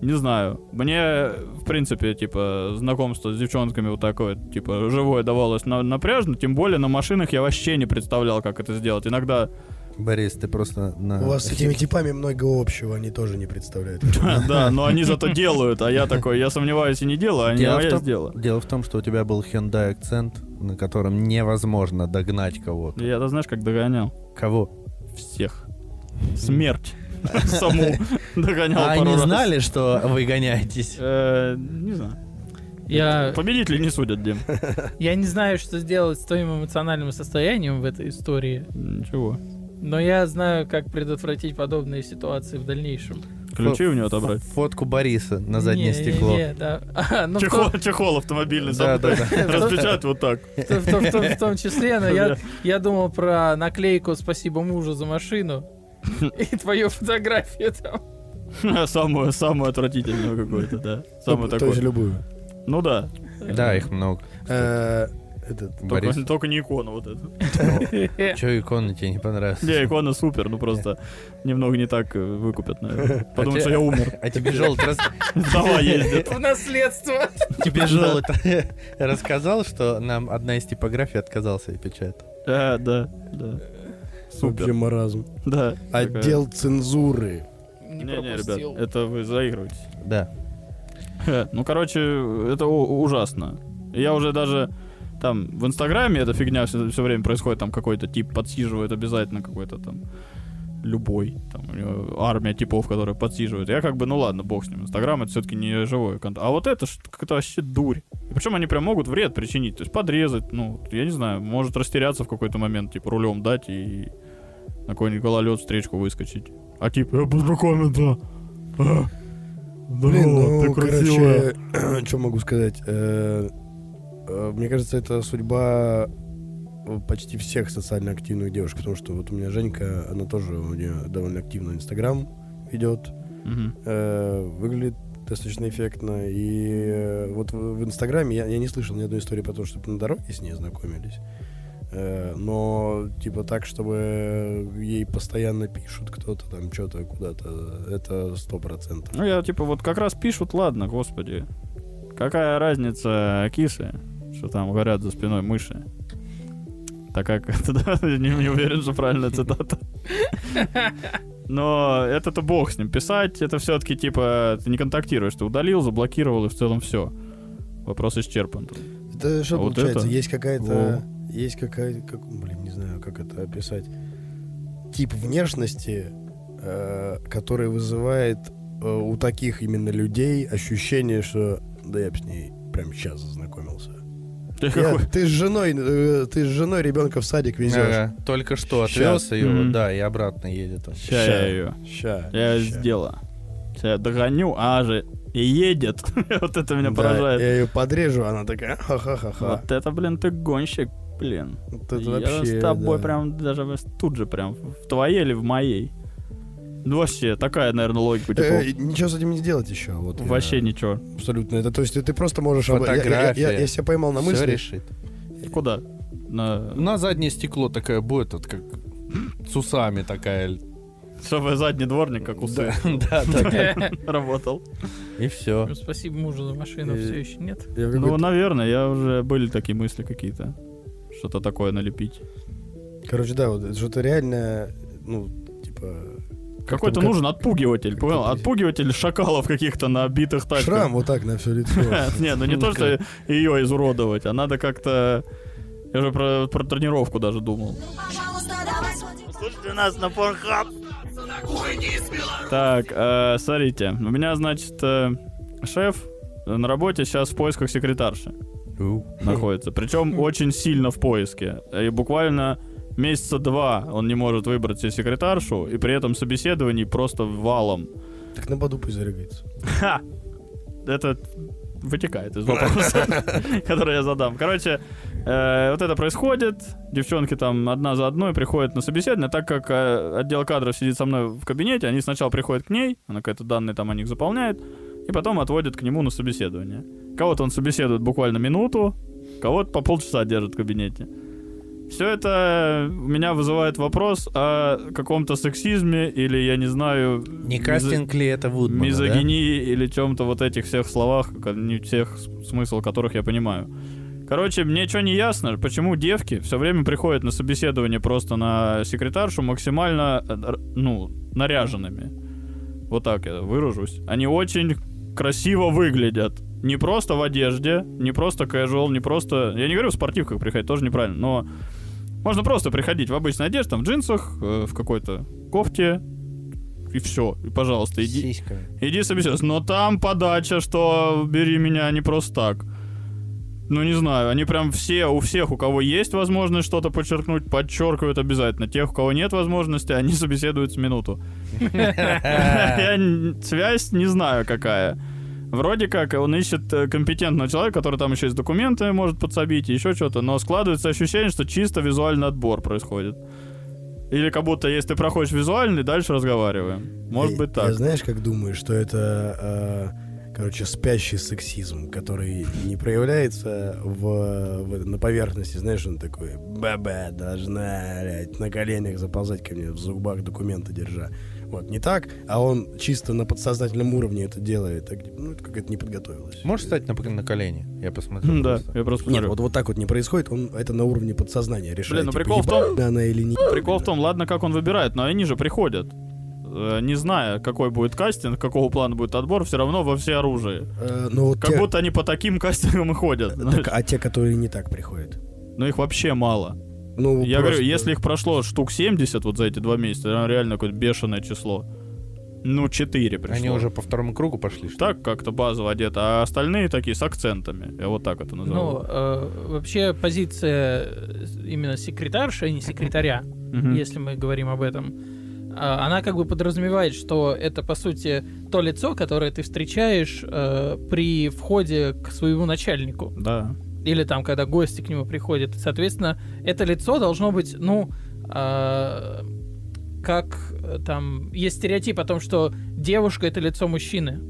не знаю, мне, в принципе, типа, знакомство с девчонками вот такое, типа, живое давалось на- напряжно, тем более на машинах я вообще не представлял, как это сделать. Иногда, Борис, ты просто на... У вас с этими типами много общего, они тоже не представляют. да, но они зато делают, а я такой, я сомневаюсь и не делаю, а не Дело в я том- сделаю. Дело в том, что у тебя был Hyundai акцент, на котором невозможно догнать кого-то. Я-то знаешь, как догонял? Кого? Всех. Смерть. Саму догонял А они раз. знали, что вы гоняетесь? Э, Не знаю. Я, Победители не судят, Дим. я не знаю, что сделать с твоим эмоциональным состоянием в этой истории, Ничего. Но я знаю, как предотвратить подобные ситуации в дальнейшем. Ключи у него отобрать. Фотку Бориса на заднее Не, стекло. Не, не, да. А, ну, Чехол, том- чехол автомобильный Да, да. Распечатать вот так. в том- в в в том числе, но я, я думал про наклейку «Спасибо мужу за машину» и твою фотографию там. Самую, самую отвратительную какую-то, да. Самую То есть такую. любую. Ну да. Да, их много. Э, Этот, Борис, Только, только не икона вот эта. что икона тебе не понравилась? Не, икона супер, ну просто немного не так э, выкупят, наверное. Потому те- что я умер. А тебе желтый раз- Вдова ездит. В наследство. тебе желтый рассказал, что нам одна из типографий отказался и печатать. Да, да, да. Вообще Супер. маразм. Да. Отдел цензуры. Не Не-не, ребят, это вы заигрываетесь. Да. Ну, короче, это ужасно. Я уже даже там в Инстаграме эта фигня все, время происходит, там какой-то тип подсиживает обязательно какой-то там любой, там армия типов, которые подсиживают. Я как бы, ну ладно, бог с ним. Инстаграм это все-таки не живой контент. А вот это как-то вообще дурь. И причем они прям могут вред причинить, то есть подрезать, ну, я не знаю, может растеряться в какой-то момент, типа рулем дать и на какой-нибудь гололед встречку выскочить. А типа, я познакомиться. А, Блин, здорово, ты ну, красивая. короче, что могу сказать? Э, Мне кажется, это судьба э, почти всех социально активных девушек, потому что вот у меня Женька, она тоже у нее довольно активно Инстаграм ведет, э, выглядит достаточно эффектно. И вот в, Инстаграме я, я не слышал ни одной истории про то, чтобы на дороге с ней знакомились. Но, типа, так, чтобы ей постоянно пишут кто-то там что-то куда-то, это сто процентов. Ну, я типа вот как раз пишут, ладно, господи. Какая разница, кисы, что там говорят за спиной мыши? Так как не, не уверен, что правильная цитата. Но это-то бог с ним. Писать, это все-таки, типа, ты не контактируешь. Ты удалил, заблокировал, и в целом все. Вопрос исчерпан. Это что А вот получается? это? Есть какая-то... Есть какая-то... Как, блин, не знаю, как это описать. Тип внешности, э, который вызывает э, у таких именно людей ощущение, что да я бы с ней прямо сейчас зазнакомился. Ты Я- ты с женой, э, ты с женой ребенка в садик везешь. Ага, Только что отвез ее, Мгм. да, и обратно едет он. Ща я ее. Ща. Я ща. сделаю. Ща я догоню, а же и едет. вот это меня Да, поражает. Я ее подрежу, она такая ха-ха-ха-ха. Вот это, блин, ты гонщик, блин. Вот это я вообще, с тобой да. прям даже тут же прям в твоей или в моей. Ну вообще, такая, наверное, логика у типов. Э, ничего с этим не сделать еще. Вот я- Вообще ничего. Абсолютно. Это, то есть ты просто можешь... об- я- я- Я, Фотография. я- я себя поймал на мысли. решит. И куда? На... На заднее стекло такая будет, вот как с усами такая. Чтобы задний дворник, как усы, Да, такая. работал. И все. Ну, Спасибо мужу за машину, все еще нет. Я Ну, наверное, я уже были такие мысли какие-то. Что-то такое налепить. Короче, да, вот это что-то реально, ну, типа... как Какой-то как- нужен отпугиватель, понял? как- Отпугиватель шакалов каких-то на битых тачках. Шрам вот так на все лицо. Не, ну не то, что ее изуродовать, а надо как-то... Я же про, про тренировку даже думал. Слушайте нас на Pornhub. Так, э, смотрите, у меня, значит, э, шеф на работе сейчас в поисках секретарши находится. Причем очень сильно в поиске. И буквально месяца два он не может выбрать себе секретаршу, и при этом собеседований просто валом. Так на боду пусть зарыгается. Ха! Это вытекает из вопроса, который я задам. Короче, э, вот это происходит, девчонки там одна за одной приходят на собеседование, так как э, отдел кадров сидит со мной в кабинете, они сначала приходят к ней, она какие-то данные там о них заполняет, и потом отводят к нему на собеседование. Кого-то он собеседует буквально минуту, кого-то по полчаса держит в кабинете. Все это у меня вызывает вопрос о каком-то сексизме или, я не знаю... Не мизо- кастинг ли это Вудмана, да? мизогинии или чем-то вот этих всех словах, не всех смысл которых я понимаю. Короче, мне что не ясно, почему девки все время приходят на собеседование просто на секретаршу максимально, э, ну, наряженными. Вот так я выражусь. Они очень красиво выглядят. Не просто в одежде, не просто casual, не просто... Я не говорю в спортивках приходить, тоже неправильно, но можно просто приходить в обычной одежде, там в джинсах, э, в какой-то кофте, и все. И, пожалуйста, иди, сиськами. Иди собеседуйся. Но там подача, что бери меня не просто так. Ну, не знаю, они прям все, у всех, у кого есть возможность что-то подчеркнуть, подчеркивают обязательно. Тех, у кого нет возможности, они собеседуют с минуту. Я связь не знаю какая. Вроде как он ищет э, компетентного человека, который там еще есть документы может подсобить, и еще что-то, но складывается ощущение, что чисто визуальный отбор происходит. Или как будто, если ты проходишь визуальный, дальше разговариваем. Может Я- быть так. Я знаешь, как думаю, что это, э, короче, спящий сексизм, который не проявляется в, в- на поверхности. Знаешь, он такой, баба должна, блядь, на коленях заползать ко мне, в зубах документы держа. Вот, не так, а он чисто на подсознательном уровне это делает. Ну, это как-то не подготовилось. Можешь стать на, на колени? Я посмотрю. М, Да, просто. я просто Нет, вот, вот так вот не происходит, он это на уровне подсознания решает. ну типа, прикол в том- она или не. Прикол в том, ладно, как он выбирает, но они же приходят. э, Не зная, какой будет кастинг, какого плана будет отбор, все равно во все оружие. Э, ну, вот Как те- будто они по таким кастингам и ходят. так, а те, которые не так приходят. Но их вообще мало. Ну, Я просто- говорю, если их прошло штук 70 вот за эти два месяца, это реально какое-то бешеное число. Ну, 4 пришло. Они уже по второму кругу пошли, что? Так как-то базово одеты, а остальные такие с акцентами. Я вот так это назову. Ну, э, вообще позиция э, именно секретарша, а не секретаря, если мы говорим об этом, а, она как бы подразумевает, что это, по сути, то лицо, которое ты встречаешь э, при входе к своему начальнику. Да. Или там, когда гости к нему приходят. Соответственно, это лицо должно быть, ну, а, как э, там есть стереотип о том, что девушка это лицо мужчины.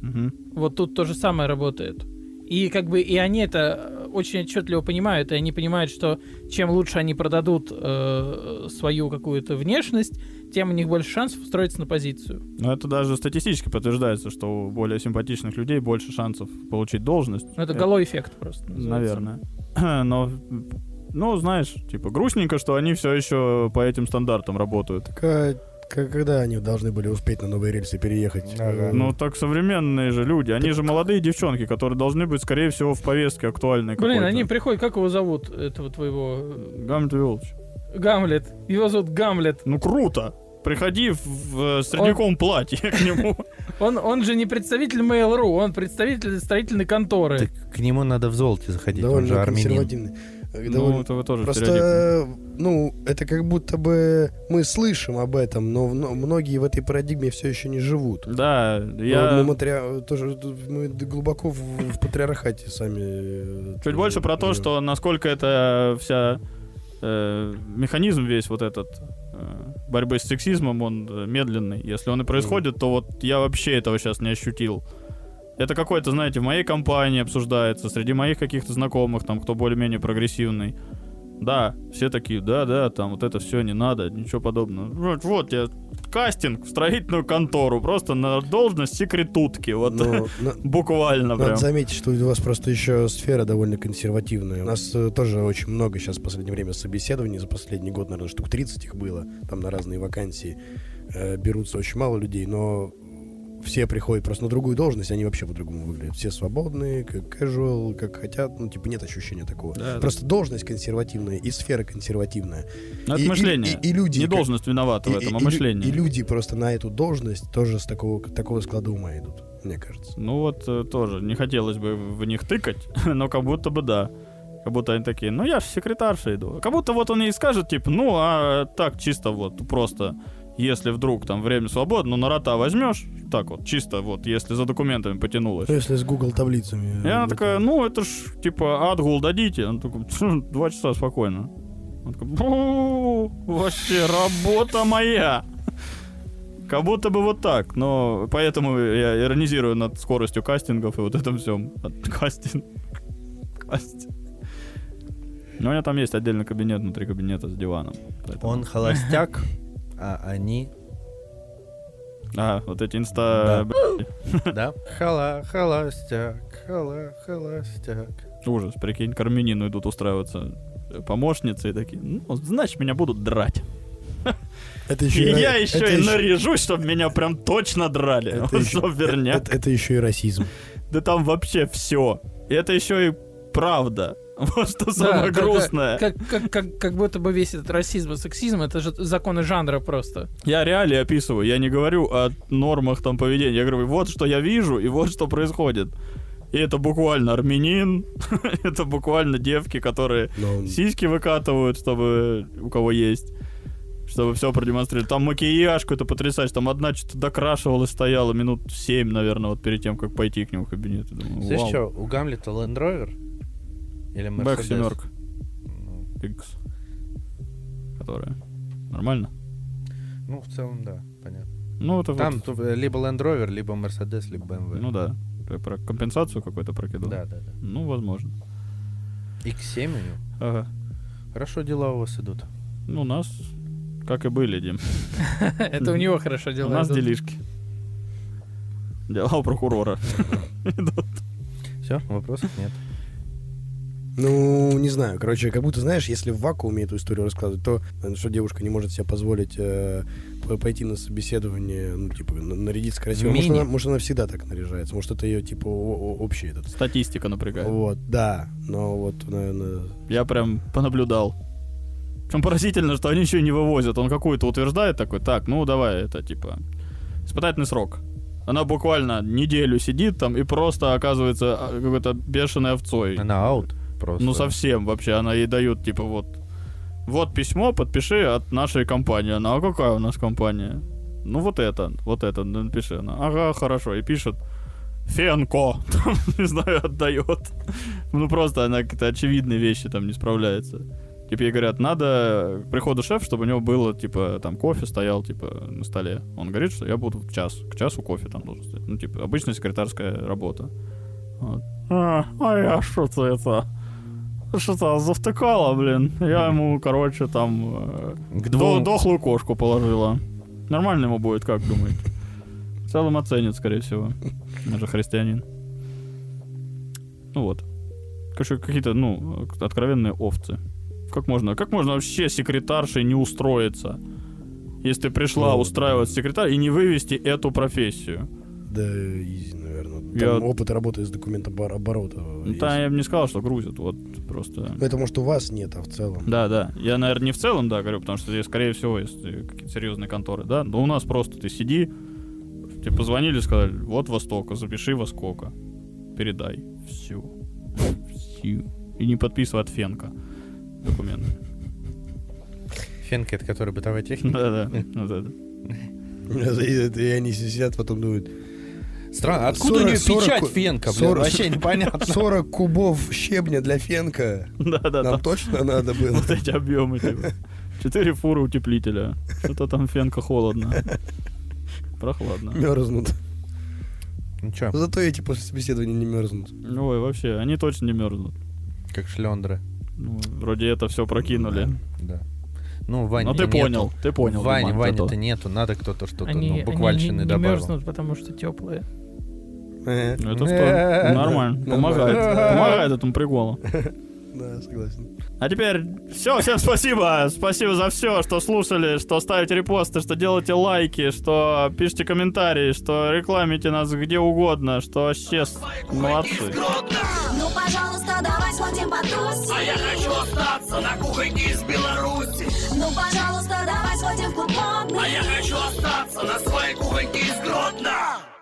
Мгм. Вот тут то же самое работает. И как бы и они это э, очень отчетливо понимают, и они понимают, что чем лучше они продадут э, свою какую-то внешность, тем у них больше шансов устроиться на позицию. Но это даже статистически подтверждается, что у более симпатичных людей больше шансов получить должность. Ну, это Э, голой эффект просто. называется. Наверное. Но, ну, знаешь, типа, грустненько, что они все еще по этим стандартам работают. Так, а Когда они должны были успеть на новые рельсы переехать? Ага. Э, Ну, так современные же люди. Они же молодые девчонки, которые должны быть, скорее всего, в повестке актуальной Блин, какой-то. они приходят, как его зовут, этого твоего... э, Гамлет Волч. Гамлет. Его зовут Гамлет. Ну, круто! Приходи в, в средневековом платье к нему. Он, он же не представитель Mail.ru, он представитель строительной конторы. Так к нему надо в золоте заходить, он довольно же армянин. Э, Ну, довольно- это вы тоже Просто, ну, это как будто бы мы слышим об этом, но, но многие в этой парадигме все еще не живут. Да, Мы, я матри- тоже мы глубоко в, в патриархате сами. э, чуть больше про то, что насколько это вся э, механизм весь вот этот э, борьбы с сексизмом, он э, медленный. Если он и происходит, то вот я вообще этого сейчас не ощутил. Это какой-то, знаете, в моей компании обсуждается, среди моих каких-то знакомых, там, кто более-менее прогрессивный. Да, все такие, да-да, там вот это все не надо, ничего подобного. Вот, вот я кастинг в строительную контору, просто на должность секретутки, вот на- буквально прям. Надо заметить, что у вас просто еще сфера довольно консервативная. У нас э, тоже очень много сейчас в последнее время собеседований. За последний год, наверное, штук 30 их было. Там на разные вакансии э, берутся очень мало людей, но все приходят просто на другую должность, они вообще по-другому выглядят. Все свободные, как casual, как хотят. Ну, типа, нет ощущения такого. Да, да. Просто должность консервативная и сфера консервативная. Ну, Это и- и- мышление. и- и люди Не как- должность виновата в И- этом, а и- и лю- мышление. И люди просто на эту должность тоже с такого, такого склада ума идут, мне кажется. Ну вот э, тоже, не хотелось бы в них тыкать, но как будто бы да. Как будто они такие, ну я же секретарша иду. Как будто вот он и скажет, типа, ну а так чисто вот, просто, если вдруг там время свободно, ну на рота возьмешь, так вот, чисто вот, если за документами потянулась. Ну, если с Google таблицами. И она э, такая, ну это ж, типа, отгул дадите. Он такой, «Тьфу, два часа спокойно. Он такой, «Бу, вообще работа моя. Как будто бы вот так, но поэтому я иронизирую над скоростью кастингов и вот этом всем. Кастинг. Кастинг. Но у меня там есть отдельный кабинет внутри кабинета с диваном. поэтому- Он холостяк, а они... А, вот эти инста... Да. Да? Хала, холостяк, хала, холостяк. Ужас, прикинь, к армянину идут устраиваться помощницы и такие, ну, значит, меня будут драть. Это И еще и, я ра- еще это и еще- наряжусь, чтобы меня прям точно драли. это Вот еще- это- это еще и расизм. Да там вообще все. И это еще и правда. Вот что самое да, грустное. Как, как, как, как будто бы весь этот расизм и сексизм это же законы жанра просто. Я реалии описываю. Я не говорю о нормах там поведения. Я говорю, вот что я вижу и вот что происходит. И это буквально армянин, это буквально девки, которые Но сиськи выкатывают, чтобы у кого есть. Чтобы все продемонстрировать. Там макияж какой-то потрясающий. Там одна что-то докрашивалась, стояла минут 7, наверное, вот перед тем, как пойти к нему в кабинет. Я думаю, Знаешь что, у Гамлета Land Rover? Или Бэк Mercedes? семерка. Ну, X. Которая. Нормально? Ну, в целом, да, понятно. Ну, это Там вот- э, либо Land Rover, либо Mercedes, либо BMW. Ну да. Ты про компенсацию какую-то прокидывал? Да, да, да. Ну, возможно. X7 у него. Ага. Хорошо дела у вас идут. Ну, у нас, как и были, Дим. Это у него хорошо У дела. нас идут. делишки. Дела у прокурора. идут. Все, вопросов нет. Ну, не знаю. Короче, как будто, знаешь, если в вакууме эту историю рассказывать, то э, что девушка не может себе позволить э, пойти на собеседование, ну, типа, на- нарядиться красиво. Может она, может, она всегда так наряжается. Может, это ее, типа, общий этот. Статистика напрягает. Вот, да. Но вот, наверное... Я прям понаблюдал. Причем поразительно, что они еще и не вывозят. Он какую-то утверждает такой, так, ну давай, это типа испытательный срок. Она буквально неделю сидит там и просто оказывается а, какой-то бешеной овцой. Она аут просто. Ну совсем вообще, она ей дают типа вот, вот письмо, подпиши от нашей компании. Она, а какая у нас компания? Ну вот это, вот это, напиши. Она, ага, хорошо, и пишет. Фенко, там, не знаю, отдает. Ну просто она какие-то очевидные вещи там не справляется. Типа ей говорят, надо к приходу шеф, чтобы у него было, типа, там кофе стоял, типа, на столе. Он говорит, что я буду в час, к часу кофе там должен стоять. Ну, типа, обычная секретарская работа. Вот. А, а я что-то это... Что-то завтыкала, блин. Я ему, короче, там... э, К двум... дохлую кошку положила. Нормально ему будет, как думаете? В целом оценит, скорее всего. Он же христианин. Ну вот. Короче, какие-то, ну, откровенные овцы. Как можно, как можно вообще секретаршей не устроиться? если ты пришла Ну, устраивать секретарь и не вывести эту профессию. Да, Я- опыт работы с документом оборота. Ну, Там я бы не сказал, что грузят, вот просто. Это может у вас нет, а в целом. Да, да. Я, наверное, не в целом, да, говорю, потому что здесь, скорее всего, если какие-то серьезные конторы, да. Но у нас просто ты сиди, тебе позвонили, сказали, вот во столько, запиши во сколько. Передай. Все. Все. И не подписывай от Фенка документы. Фенка, это который бытовая техника. Да-да. Вот это. И они сидят, потом думают, Странно, откуда у 40, нее 40, печать Фенка, блин? 40. Вообще непонятно. 40 кубов щебня для фенка. Да-да. Нам там точно надо было. Вот эти объемы, типа. Четыре фуры утеплителя. Что-то там Фенка холодно. Прохладно. Мерзнут. Ну чё, Зато эти после собеседования не мерзнут. Ой, вообще, они точно не мерзнут. как шлендеры. Ну, вроде это все прокинули. Да. Ну, Ваня Ну ты нету. понял, ты понял. Диман, Ваня-то это- нету. Надо кто-то что-то, Они, ну, они буквальщины не, не добавил. мерзнут, потому что теплые. Это что? Нормально. Помогает. Помогает этому приколу. Да, согласен. А теперь все, всем спасибо. Спасибо за все, что слушали, что ставите репосты, что делаете лайки, что пишите комментарии, что рекламите нас где угодно, что вообще молодцы. Ну, пожалуйста, давай сходим потусим. А я хочу остаться на кухоньке из Беларуси Ну, пожалуйста, давай сходим в клуб модный. А я хочу остаться на своей кухоньке из Гродно